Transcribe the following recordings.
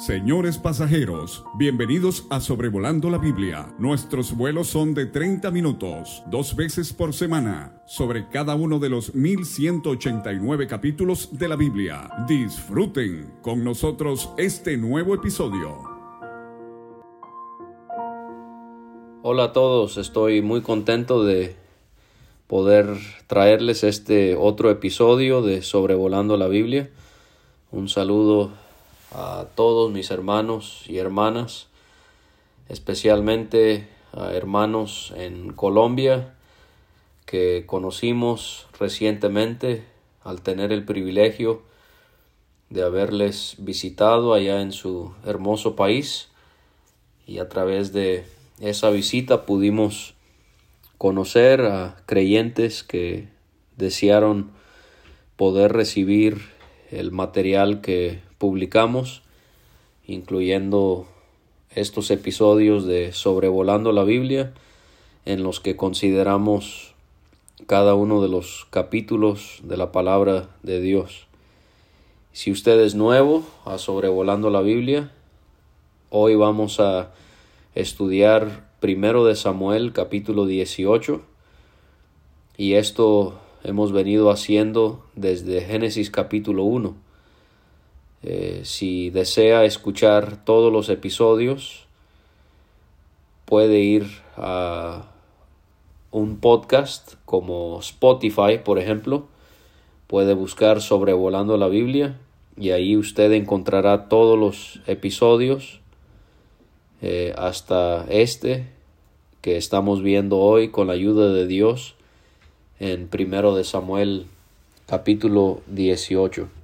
Señores pasajeros, bienvenidos a Sobrevolando la Biblia. Nuestros vuelos son de 30 minutos, dos veces por semana, sobre cada uno de los 1189 capítulos de la Biblia. Disfruten con nosotros este nuevo episodio. Hola a todos, estoy muy contento de poder traerles este otro episodio de Sobrevolando la Biblia. Un saludo a todos mis hermanos y hermanas, especialmente a hermanos en Colombia que conocimos recientemente al tener el privilegio de haberles visitado allá en su hermoso país. Y a través de esa visita pudimos conocer a creyentes que desearon poder recibir el material que publicamos, incluyendo estos episodios de Sobrevolando la Biblia, en los que consideramos cada uno de los capítulos de la palabra de Dios. Si usted es nuevo a Sobrevolando la Biblia, hoy vamos a estudiar primero de Samuel capítulo 18 y esto hemos venido haciendo desde Génesis capítulo 1 eh, si desea escuchar todos los episodios, puede ir a un podcast como Spotify, por ejemplo. Puede buscar Sobrevolando la Biblia y ahí usted encontrará todos los episodios eh, hasta este que estamos viendo hoy con la ayuda de Dios en primero de Samuel capítulo 18.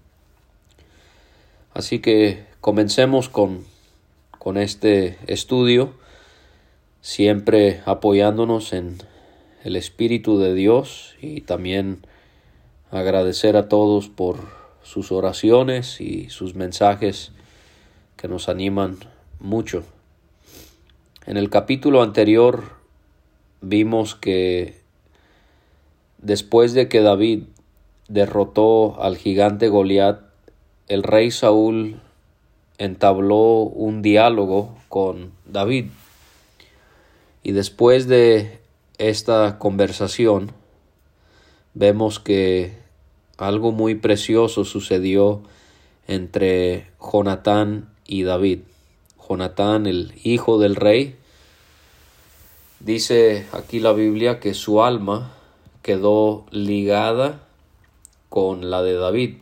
Así que comencemos con, con este estudio, siempre apoyándonos en el Espíritu de Dios y también agradecer a todos por sus oraciones y sus mensajes que nos animan mucho. En el capítulo anterior vimos que después de que David derrotó al gigante Goliat el rey Saúl entabló un diálogo con David. Y después de esta conversación, vemos que algo muy precioso sucedió entre Jonatán y David. Jonatán, el hijo del rey, dice aquí la Biblia que su alma quedó ligada con la de David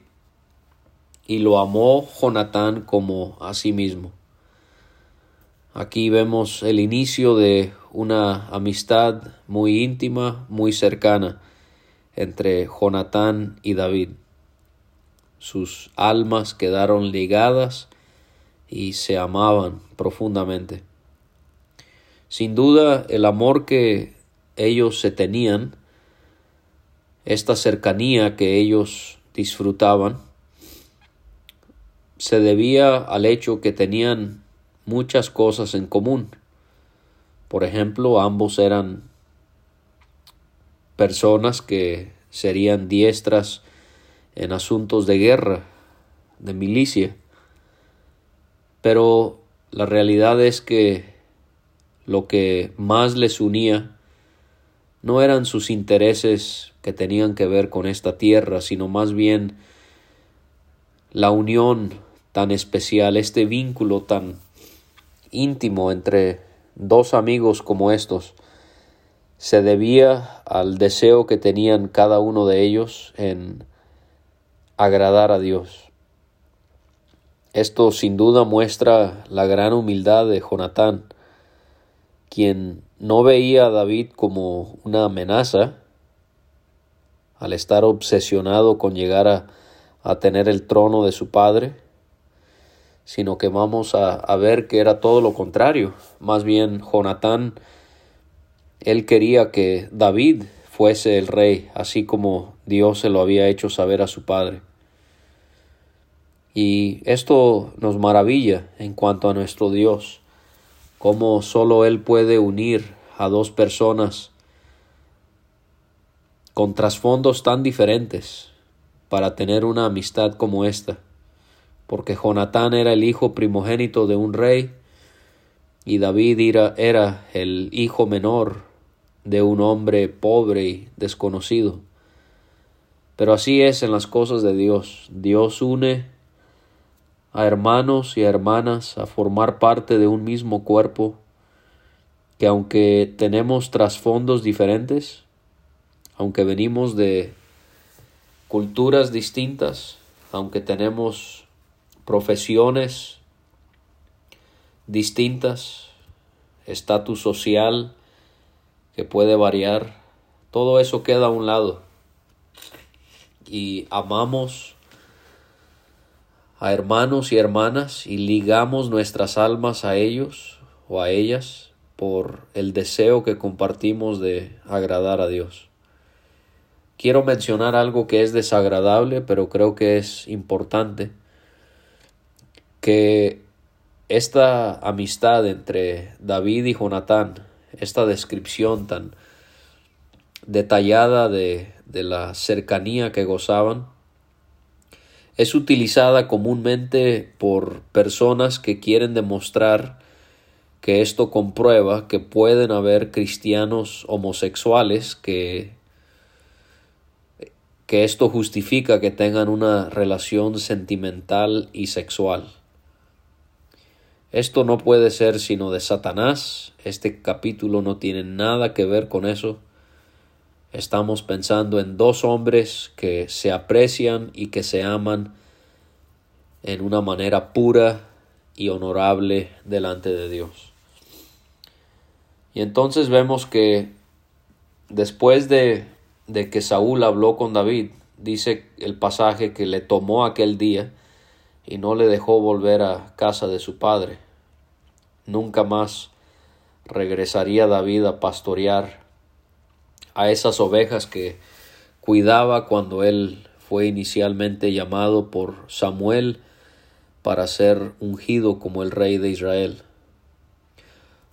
y lo amó Jonatán como a sí mismo. Aquí vemos el inicio de una amistad muy íntima, muy cercana entre Jonatán y David. Sus almas quedaron ligadas y se amaban profundamente. Sin duda, el amor que ellos se tenían, esta cercanía que ellos disfrutaban, se debía al hecho que tenían muchas cosas en común. Por ejemplo, ambos eran personas que serían diestras en asuntos de guerra, de milicia. Pero la realidad es que lo que más les unía no eran sus intereses que tenían que ver con esta tierra, sino más bien la unión tan especial, este vínculo tan íntimo entre dos amigos como estos, se debía al deseo que tenían cada uno de ellos en agradar a Dios. Esto sin duda muestra la gran humildad de Jonatán, quien no veía a David como una amenaza al estar obsesionado con llegar a, a tener el trono de su padre, sino que vamos a, ver que era todo lo contrario. Más bien, Jonatán, él quería que David fuese el rey, así como Dios se lo había hecho saber a su padre. Y esto nos maravilla en cuanto a nuestro Dios, cómo solo Él puede unir a dos personas con trasfondos tan diferentes para tener una amistad como esta porque Jonatán era el hijo primogénito de un rey y David era, era el hijo menor de un hombre pobre y desconocido. Pero así es en las cosas de Dios. Dios une a hermanos y a hermanas a formar parte de un mismo cuerpo que aunque tenemos trasfondos diferentes, aunque venimos de culturas distintas, aunque tenemos profesiones distintas, estatus social que puede variar, todo eso queda a un lado y amamos a hermanos y hermanas y ligamos nuestras almas a ellos o a ellas por el deseo que compartimos de agradar a Dios. Quiero mencionar algo que es desagradable, pero creo que es importante, que esta amistad entre David y Jonatán, esta descripción tan detallada de, la cercanía que gozaban, es utilizada comúnmente por personas que quieren demostrar que esto comprueba que pueden haber cristianos homosexuales que que esto justifica que tengan una relación sentimental y sexual. Esto no puede ser sino de Satanás. Este capítulo no tiene nada que ver con eso. Estamos pensando en dos hombres que se aprecian y que se aman en una manera pura y honorable delante de Dios. Y entonces vemos que después de de que Saúl habló con David, dice el pasaje que le tomó aquel día y no le dejó volver a casa de su padre. Nunca más regresaría David a pastorear a esas ovejas que cuidaba cuando él fue inicialmente llamado por Samuel para ser ungido como el rey de Israel.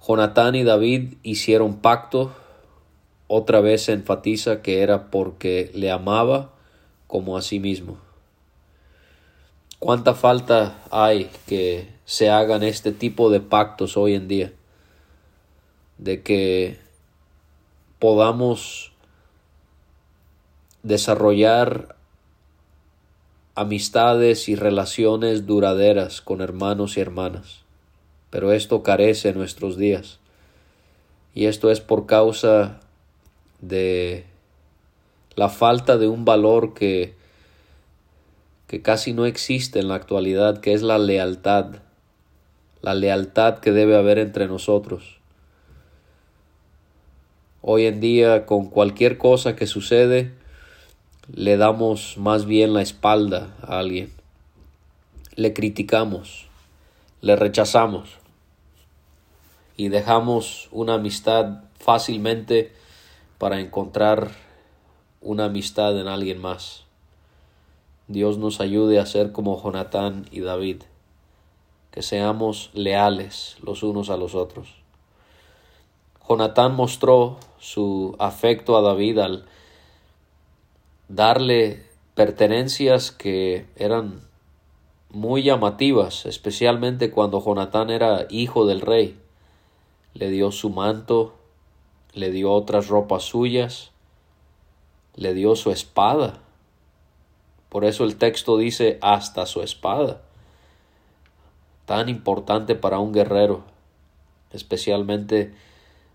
Jonatán y David hicieron pacto otra vez enfatiza que era porque le amaba como a sí mismo. ¿Cuánta falta hay que se hagan este tipo de pactos hoy en día? De que podamos desarrollar amistades y relaciones duraderas con hermanos y hermanas. Pero esto carece en nuestros días. Y esto es por causa de la falta de un valor que, que casi no existe en la actualidad, que es la lealtad, la lealtad que debe haber entre nosotros. Hoy en día, con cualquier cosa que sucede, le damos más bien la espalda a alguien, le criticamos, le rechazamos y dejamos una amistad fácilmente para encontrar una amistad en alguien más. Dios nos ayude a ser como Jonatán y David, que seamos leales los unos a los otros. Jonatán mostró su afecto a David al darle pertenencias que eran muy llamativas, especialmente cuando Jonatán era hijo del rey. Le dio su manto, le dio otras ropas suyas, le dio su espada. Por eso el texto dice hasta su espada. Tan importante para un guerrero, especialmente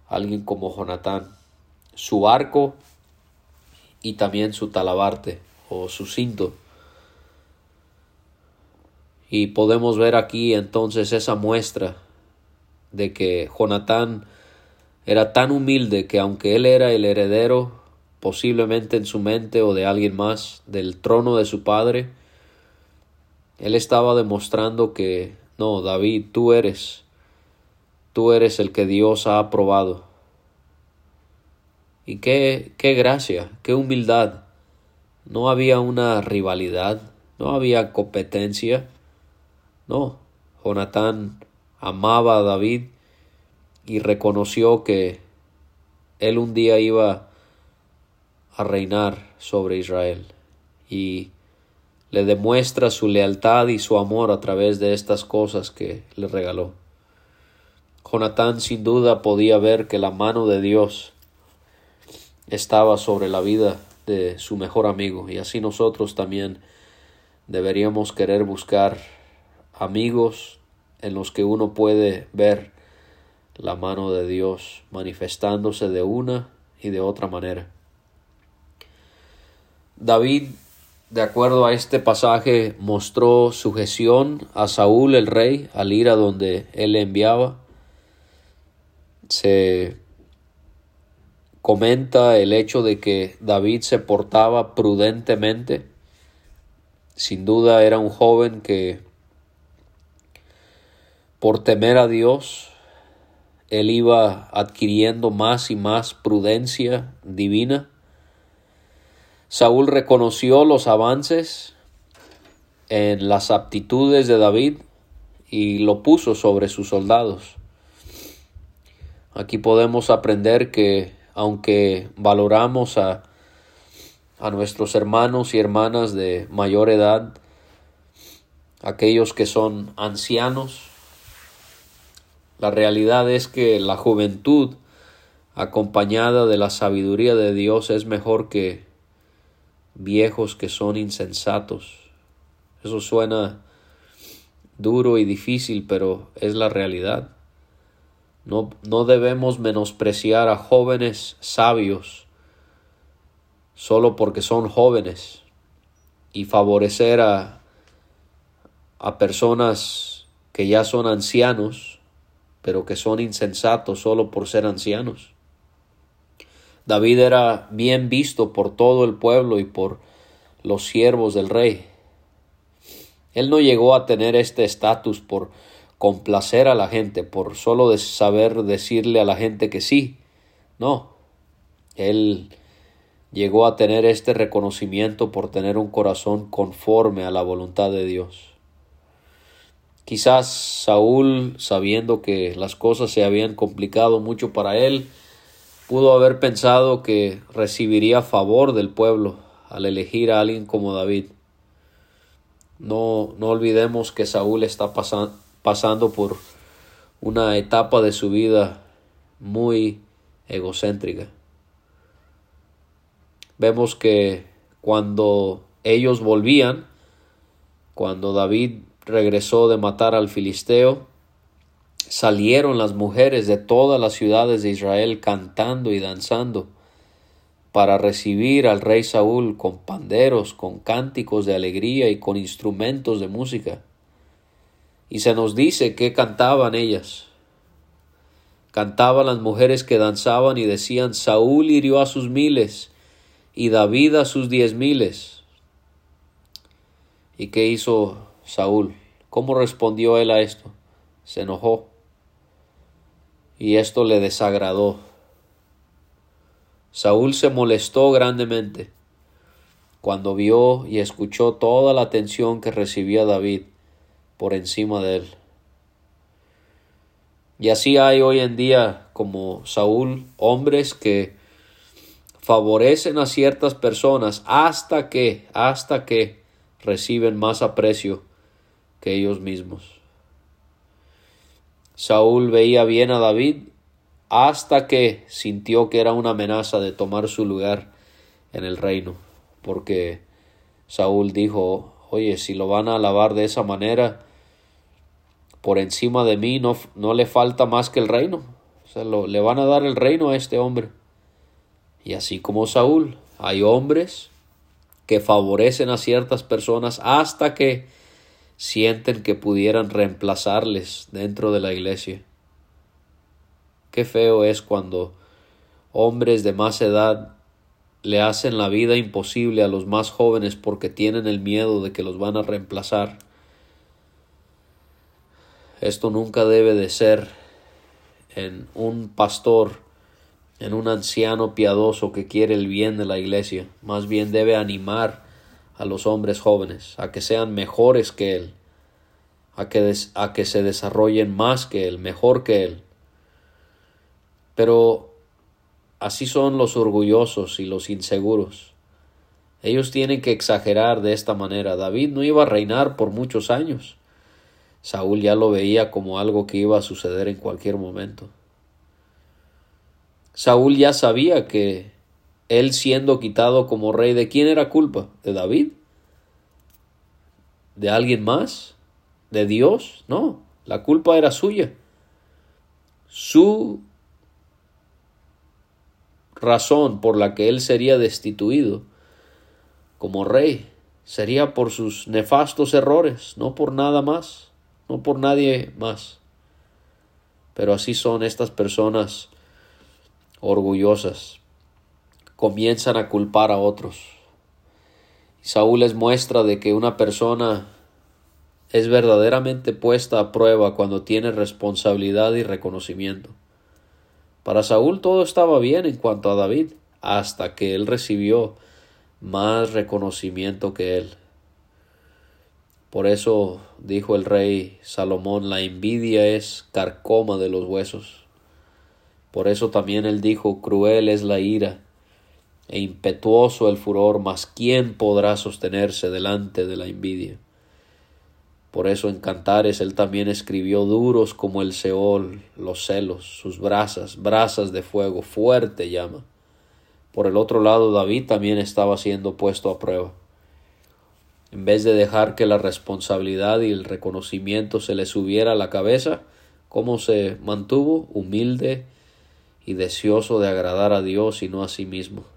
alguien como Jonatán. Su arco y también su talabarte o su cinto. Y podemos ver aquí entonces esa muestra de que Jonatán era tan humilde que aunque él era el heredero, posiblemente en su mente o de alguien más, del trono de su padre, él estaba demostrando que no, David, tú eres, tú eres el que Dios ha aprobado. Y qué, qué gracia, qué humildad. No había una rivalidad, no había competencia. No, Jonatán amaba a David y reconoció que él un día iba a reinar sobre Israel y le demuestra su lealtad y su amor a través de estas cosas que le regaló. Jonatán sin duda podía ver que la mano de Dios estaba sobre la vida de su mejor amigo y así nosotros también deberíamos querer buscar amigos en los que uno puede ver la mano de Dios manifestándose de una y de otra manera. David, de acuerdo a este pasaje, mostró sujeción a Saúl el rey al ir a donde él le enviaba. Se comenta el hecho de que David se portaba prudentemente. Sin duda era un joven que por temer a Dios él iba adquiriendo más y más prudencia divina. Saúl reconoció los avances en las aptitudes de David y lo puso sobre sus soldados. Aquí podemos aprender que aunque valoramos a, a nuestros hermanos y hermanas de mayor edad, aquellos que son ancianos, la realidad es que la juventud acompañada de la sabiduría de Dios es mejor que viejos que son insensatos. Eso suena duro y difícil, pero es la realidad. No, no debemos menospreciar a jóvenes sabios solo porque son jóvenes y favorecer a, a personas que ya son ancianos pero que son insensatos solo por ser ancianos. David era bien visto por todo el pueblo y por los siervos del rey. Él no llegó a tener este estatus por complacer a la gente, por solo saber decirle a la gente que sí. No, él llegó a tener este reconocimiento por tener un corazón conforme a la voluntad de Dios. Quizás Saúl, sabiendo que las cosas se habían complicado mucho para él, pudo haber pensado que recibiría favor del pueblo al elegir a alguien como David. No, no olvidemos que Saúl está pasando por una etapa de su vida muy egocéntrica. Vemos que cuando ellos volvían, cuando David regresó de matar al filisteo, salieron las mujeres de todas las ciudades de Israel cantando y danzando para recibir al rey Saúl con panderos, con cánticos de alegría y con instrumentos de música. Y se nos dice que cantaban ellas. Cantaban las mujeres que danzaban y decían Saúl hirió a sus miles y David a sus diez miles. ¿Y qué hizo Saúl. ¿Cómo respondió él a esto? Se enojó. Y esto le desagradó. Saúl se molestó grandemente cuando vio y escuchó toda la atención que recibía David por encima de él. Y así hay hoy en día como Saúl hombres que favorecen a ciertas personas hasta que, hasta que reciben más aprecio ellos mismos. Saúl veía bien a David hasta que sintió que era una amenaza de tomar su lugar en el reino, porque Saúl dijo, oye, si lo van a alabar de esa manera, por encima de mí no, no le falta más que el reino, o sea, le van a dar el reino a este hombre. Y así como Saúl, hay hombres que favorecen a ciertas personas hasta que sienten que pudieran reemplazarles dentro de la iglesia. Qué feo es cuando hombres de más edad le hacen la vida imposible a los más jóvenes porque tienen el miedo de que los van a reemplazar. Esto nunca debe de ser en un pastor, en un anciano piadoso que quiere el bien de la iglesia. Más bien debe animar a los hombres jóvenes, a que sean mejores que Él, a que, a que se desarrollen más que Él, mejor que Él. Pero así son los orgullosos y los inseguros. Ellos tienen que exagerar de esta manera. David no iba a reinar por muchos años. Saúl ya lo veía como algo que iba a suceder en cualquier momento. Saúl ya sabía que él siendo quitado como rey, ¿de quién era culpa? ¿De David? ¿De alguien más? ¿De Dios? No, la culpa era suya. Su razón por la que él sería destituido como rey sería por sus nefastos errores, no por nada más, no por nadie más. Pero así son estas personas orgullosas. Comienzan a culpar a otros. Saúl les muestra de que una persona es verdaderamente puesta a prueba cuando tiene responsabilidad y reconocimiento. Para Saúl todo estaba bien en cuanto a David, hasta que él recibió más reconocimiento que él. Por eso dijo el rey Salomón, la envidia es carcoma de los huesos. Por eso también él dijo, cruel es la ira e impetuoso el furor, mas ¿quién podrá sostenerse delante de la envidia? Por eso en Cantares él también escribió duros como el Seol, los celos, sus brasas, brasas de fuego, fuerte llama. Por el otro lado David también estaba siendo puesto a prueba. En vez de dejar que la responsabilidad y el reconocimiento se le subiera a la cabeza, ¿cómo se mantuvo? Humilde y deseoso de agradar a Dios y no a sí mismo.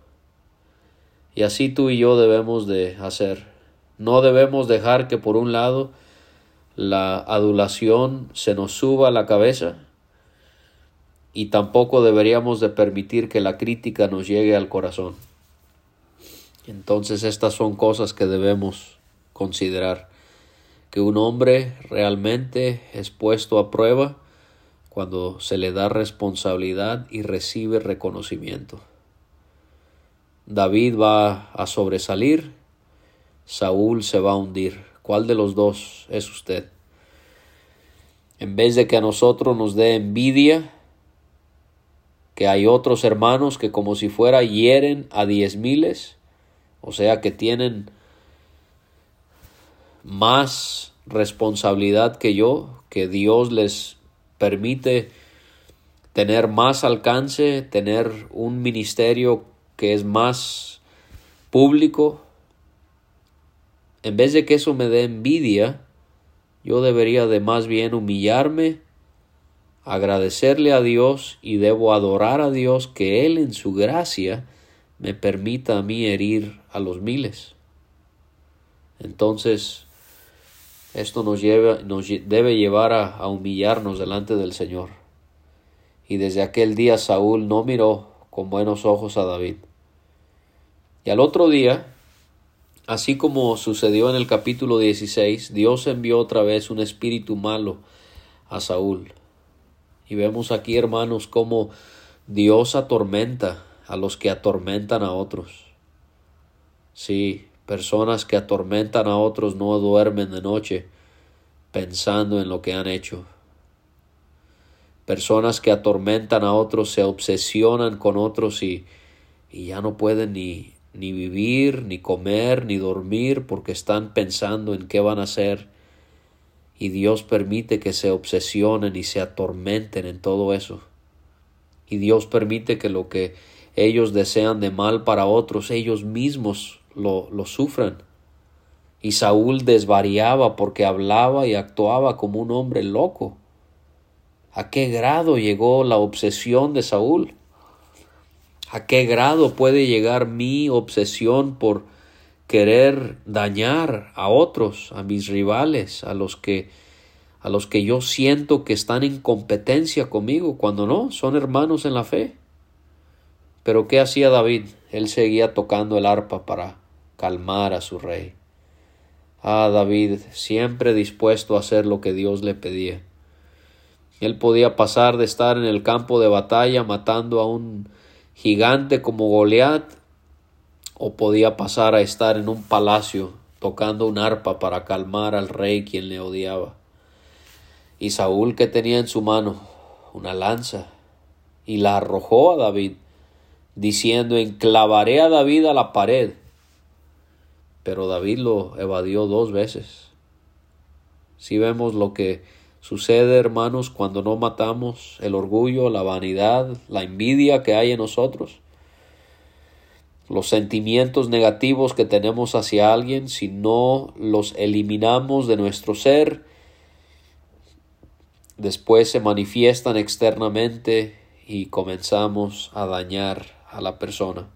Y así tú y yo debemos de hacer. No debemos dejar que por un lado la adulación se nos suba a la cabeza y tampoco deberíamos de permitir que la crítica nos llegue al corazón. Entonces estas son cosas que debemos considerar. Que un hombre realmente es puesto a prueba cuando se le da responsabilidad y recibe reconocimiento. David va a sobresalir, Saúl se va a hundir. ¿Cuál de los dos es usted? En vez de que a nosotros nos dé envidia, que hay otros hermanos que como si fuera hieren a diez miles, o sea que tienen más responsabilidad que yo, que Dios les permite tener más alcance, tener un ministerio que es más público, en vez de que eso me dé envidia, yo debería de más bien humillarme, agradecerle a Dios y debo adorar a Dios que Él en su gracia me permita a mí herir a los miles. Entonces, esto nos, lleva, nos debe llevar a, a humillarnos delante del Señor. Y desde aquel día Saúl no miró con buenos ojos a David. Al otro día, Así como sucedió en el capítulo 16, Dios envió otra vez un espíritu malo a Saúl. Y vemos aquí, hermanos, cómo Dios atormenta a los que atormentan a otros. Sí, personas que atormentan a otros no duermen de noche pensando en lo que han hecho. Personas que atormentan a otros se obsesionan con otros y, y ya no pueden ni, ni vivir, ni comer, ni dormir, porque están pensando en qué van a hacer. Y Dios permite que se obsesionen y se atormenten en todo eso. Y Dios permite que lo que ellos desean de mal para otros, ellos mismos lo, lo sufran. Y Saúl desvariaba porque hablaba y actuaba como un hombre loco. ¿A qué grado llegó la obsesión de Saúl? ¿A qué grado puede llegar mi obsesión por querer dañar a otros, a mis rivales, a los que a los que yo siento que están en competencia conmigo, cuando no, son hermanos en la fe. Pero ¿qué hacía David? Él seguía tocando el arpa para calmar a su rey. Ah, David, siempre dispuesto a hacer lo que Dios le pedía. Él podía pasar de estar en el campo de batalla matando a un gigante como Goliat o podía pasar a estar en un palacio tocando un arpa para calmar al rey quien le odiaba. Y Saúl que tenía en su mano una lanza y la arrojó a David, diciendo enclavaré a David a la pared. pero David lo evadió dos veces. Si vemos lo que sucede, hermanos, cuando no matamos el orgullo, la vanidad, la envidia que hay en nosotros, los sentimientos negativos que tenemos hacia alguien, si no los eliminamos de nuestro ser, después se manifiestan externamente y comenzamos a dañar a la persona.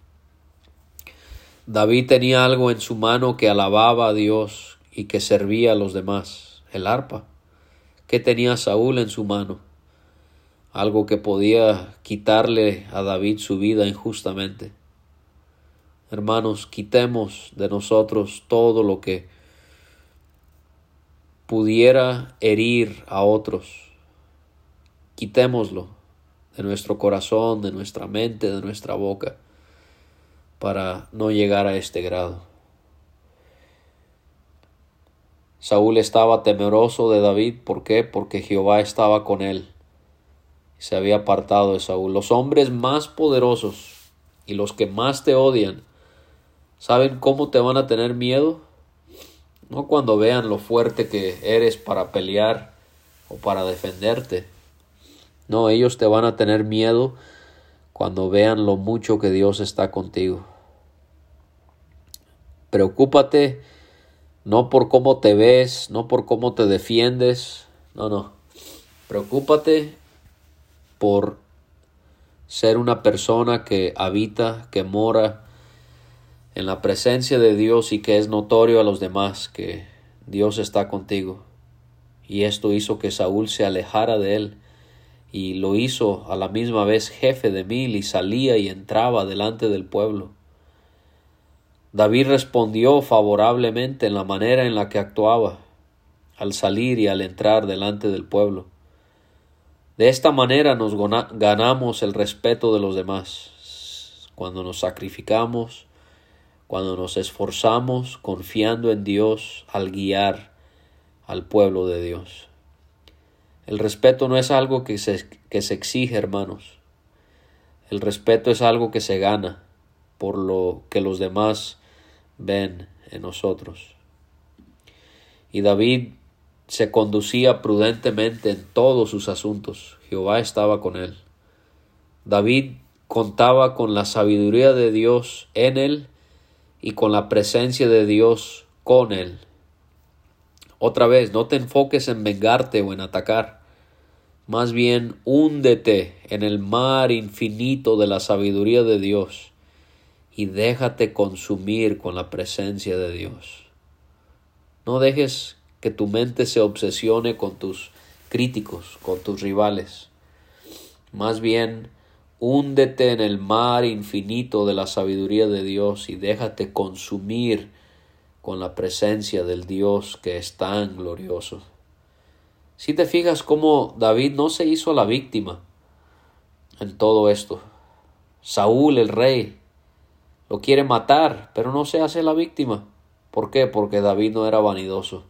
David tenía algo en su mano que alababa a Dios y que servía a los demás, el arpa. ¿Qué tenía Saúl en su mano? Algo que podía quitarle a David su vida injustamente. Hermanos, quitemos de nosotros todo lo que pudiera herir a otros. Quitémoslo de nuestro corazón, de nuestra mente, de nuestra boca, para no llegar a este grado. Saúl estaba temeroso de David, ¿por qué? Porque Jehová estaba con él. Se había apartado de Saúl. Los hombres más poderosos y los que más te odian, ¿saben cómo te van a tener miedo? No cuando vean lo fuerte que eres para pelear o para defenderte, no, ellos te van a tener miedo cuando vean lo mucho que Dios está contigo. Preocúpate no por cómo te ves, no por cómo te defiendes, no, no. Preocúpate por ser una persona que habita, que mora en la presencia de Dios y que es notorio a los demás que Dios está contigo. Y esto hizo que Saúl se alejara de él y lo hizo a la misma vez jefe de mil y salía y entraba delante del pueblo. David respondió favorablemente en la manera en la que actuaba al salir y al entrar delante del pueblo. De esta manera nos ganamos el respeto de los demás. Cuando nos sacrificamos, cuando nos esforzamos confiando en Dios al guiar al pueblo de Dios. El respeto no es algo que se, que se exige, hermanos. El respeto es algo que se gana por lo que los demás ven en nosotros. Y David se conducía prudentemente en todos sus asuntos. Jehová estaba con él. David contaba con la sabiduría de Dios en él y con la presencia de Dios con él. Otra vez, no te enfoques en vengarte o en atacar. Más bien, húndete en el mar infinito de la sabiduría de Dios y déjate consumir con la presencia de Dios. No dejes que tu mente se obsesione con tus críticos, con tus rivales. Más bien, húndete en el mar infinito de la sabiduría de Dios y déjate consumir con la presencia del Dios que es tan glorioso. Si te fijas cómo David no se hizo la víctima en todo esto. Saúl, el rey, lo quiere matar, pero no se hace la víctima. ¿Por qué? Porque David no era vanidoso.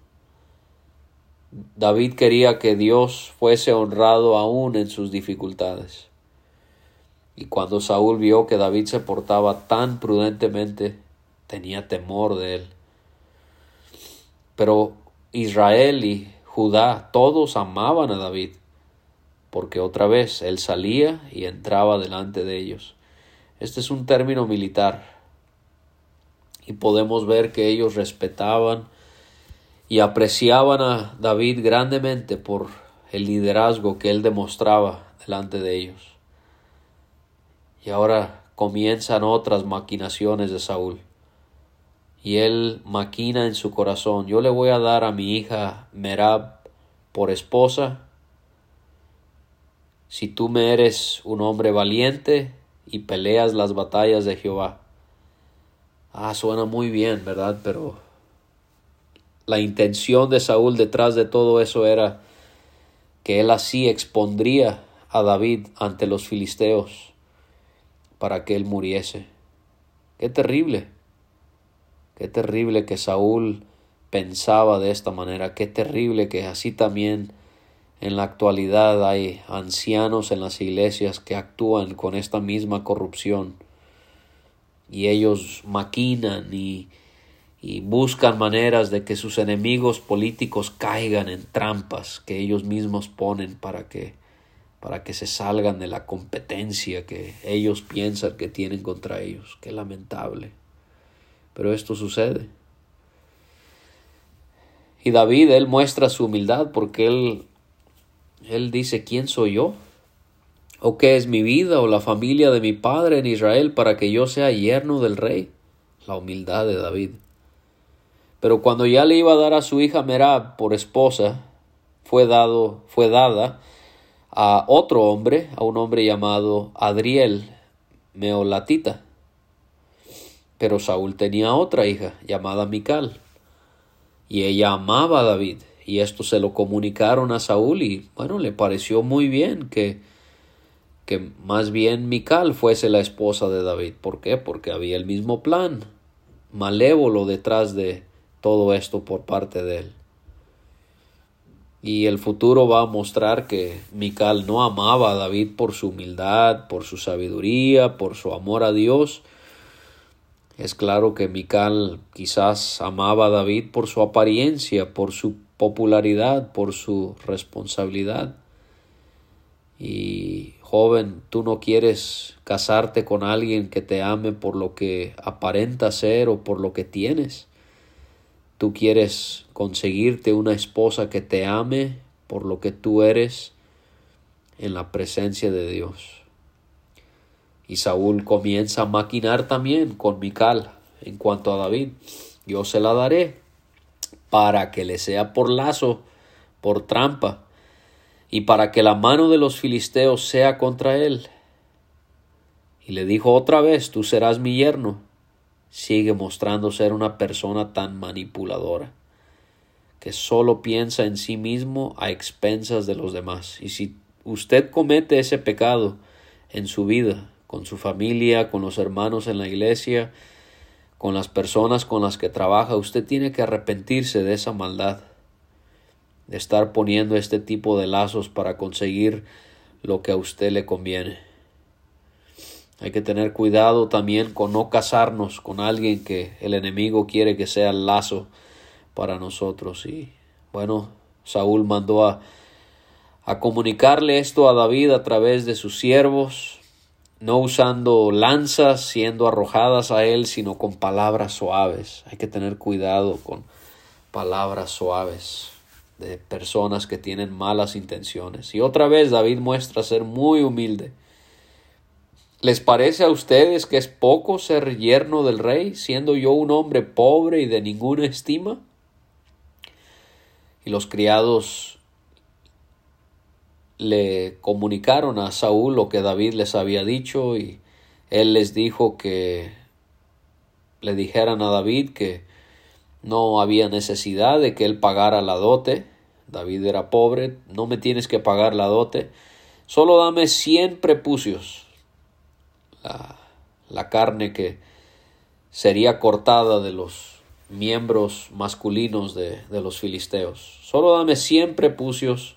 David quería que Dios fuese honrado aún en sus dificultades. Y cuando Saúl vio que David se portaba tan prudentemente, tenía temor de él. Pero Israel y Judá todos amaban a David, porque otra vez él salía y entraba delante de ellos. Este es un término militar y podemos ver que ellos respetaban y apreciaban a David grandemente por el liderazgo que él demostraba delante de ellos. Y ahora comienzan otras maquinaciones de Saúl y él maquina en su corazón, yo le voy a dar a mi hija Merab por esposa, si tú me eres un hombre valiente y peleas las batallas de Jehová. Ah, suena muy bien, ¿verdad? Pero la intención de Saúl detrás de todo eso era que él así expondría a David ante los filisteos para que él muriese. Qué terrible. Qué terrible que Saúl pensaba de esta manera, qué terrible que así también en la actualidad hay ancianos en las iglesias que actúan con esta misma corrupción y ellos maquinan y, y buscan maneras de que sus enemigos políticos caigan en trampas que ellos mismos ponen para que para que se salgan de la competencia que ellos piensan que tienen contra ellos. Qué lamentable. Pero esto sucede. Y David, él muestra su humildad porque él, él dice, ¿quién soy yo? ¿O qué es mi vida o la familia de mi padre en Israel para que yo sea yerno del rey? La humildad de David. Pero cuando ya le iba a dar a su hija Merab por esposa, fue dado, fue dada a otro hombre, a un hombre llamado Adriel Meolatita. Pero Saúl tenía otra hija llamada Mical, y ella amaba a David, y esto se lo comunicaron a Saúl, y bueno, le pareció muy bien que, más bien Mical fuese la esposa de David. ¿Por qué? Porque había el mismo plan malévolo detrás de todo esto por parte de él. Y el futuro va a mostrar que Mical no amaba a David por su humildad, por su sabiduría, por su amor a Dios. Es claro que Mical quizás amaba a David por su apariencia, por su popularidad, por su responsabilidad. Y joven, tú no quieres casarte con alguien que te ame por lo que aparenta ser o por lo que tienes. Tú quieres conseguirte una esposa que te ame por lo que tú eres en la presencia de Dios. Y Saúl comienza a maquinar también con Mical en cuanto a David. Yo se la daré para que le sea por lazo, por trampa, y para que la mano de los filisteos sea contra él. Y le dijo otra vez, tú serás mi yerno sigue mostrando ser una persona tan manipuladora, que solo piensa en sí mismo a expensas de los demás. Y si usted comete ese pecado en su vida, con su familia, con los hermanos en la iglesia, con las personas con las que trabaja, usted tiene que arrepentirse de esa maldad, estar poniendo este tipo de lazos para conseguir lo que a usted le conviene. Hay que tener cuidado también con no casarnos con alguien que el enemigo quiere que sea el lazo para nosotros. Y bueno, Saúl mandó a, a comunicarle esto a David a través de sus siervos, no usando lanzas siendo arrojadas a él, sino con palabras suaves. Hay que tener cuidado con palabras suaves de personas que tienen malas intenciones. Y otra vez David muestra ser muy humilde ¿Les parece a ustedes que es poco ser yerno del rey, siendo yo un hombre pobre y de ninguna estima? Y los criados le comunicaron a Saúl lo que David les había dicho y él les dijo que le dijeran a David que no había necesidad de que él pagara la dote. David era pobre, no me tienes que pagar la dote, solo dame cien prepucios la, carne que sería cortada de los miembros masculinos de, de, los filisteos. Solo dame cien prepucios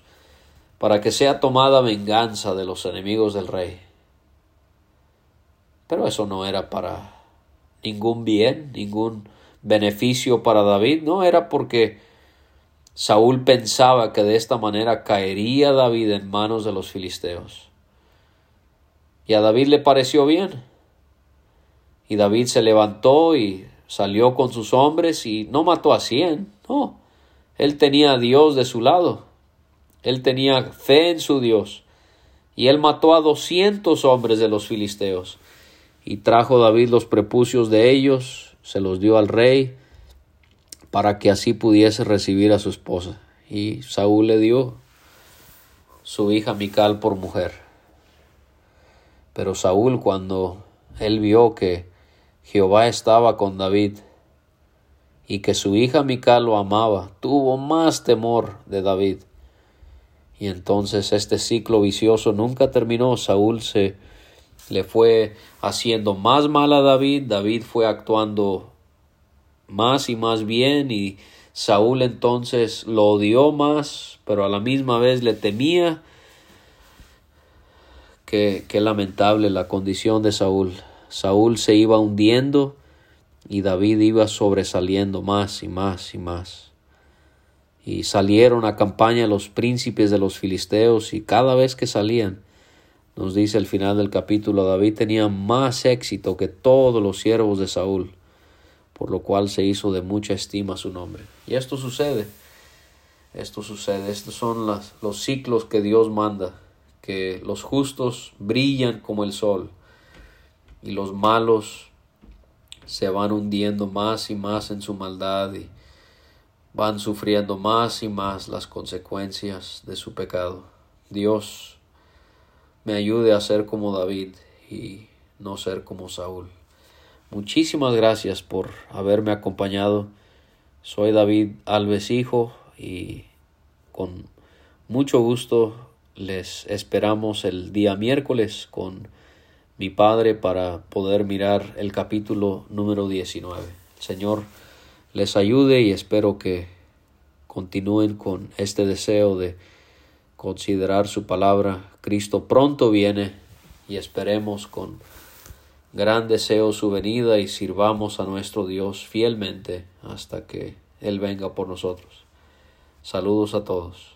para que sea tomada venganza de los enemigos del rey. Pero eso no era para ningún bien, ningún beneficio para David, no era porque Saúl pensaba que de esta manera caería David en manos de los filisteos. Y a David le pareció bien. Y David se levantó y salió con sus hombres y no mató a cien, no. Él tenía a Dios de su lado. Él tenía fe en su Dios. Y él mató a doscientos hombres de los filisteos. Y trajo David los prepucios de ellos, se los dio al rey, para que así pudiese recibir a su esposa. Y Saúl le dio su hija Mical por mujer. Pero Saúl cuando él vio que Jehová estaba con David y que su hija Mical lo amaba, tuvo más temor de David. Y entonces este ciclo vicioso nunca terminó. Saúl se le fue haciendo más mal a David, David fue actuando más y más bien y Saúl entonces lo odió más, pero a la misma vez le temía Qué, lamentable la condición de Saúl. Saúl se iba hundiendo y David iba sobresaliendo más y más y más. Y salieron a campaña los príncipes de los filisteos y cada vez que salían, nos dice el final del capítulo, David tenía más éxito que todos los siervos de Saúl, por lo cual se hizo de mucha estima su nombre. Y esto sucede, esto sucede, estos son los ciclos que Dios manda, que los justos brillan como el sol y los malos se van hundiendo más y más en su maldad y van sufriendo más y más las consecuencias de su pecado. Dios me ayude a ser como David y no ser como Saúl. Muchísimas gracias por haberme acompañado. Soy David Alves Hijo y con mucho gusto les esperamos el día miércoles con mi Padre para poder mirar el capítulo número 19. Señor les ayude y espero que continúen con este deseo de considerar su palabra. Cristo pronto viene y esperemos con gran deseo su venida y sirvamos a nuestro Dios fielmente hasta que Él venga por nosotros. Saludos a todos.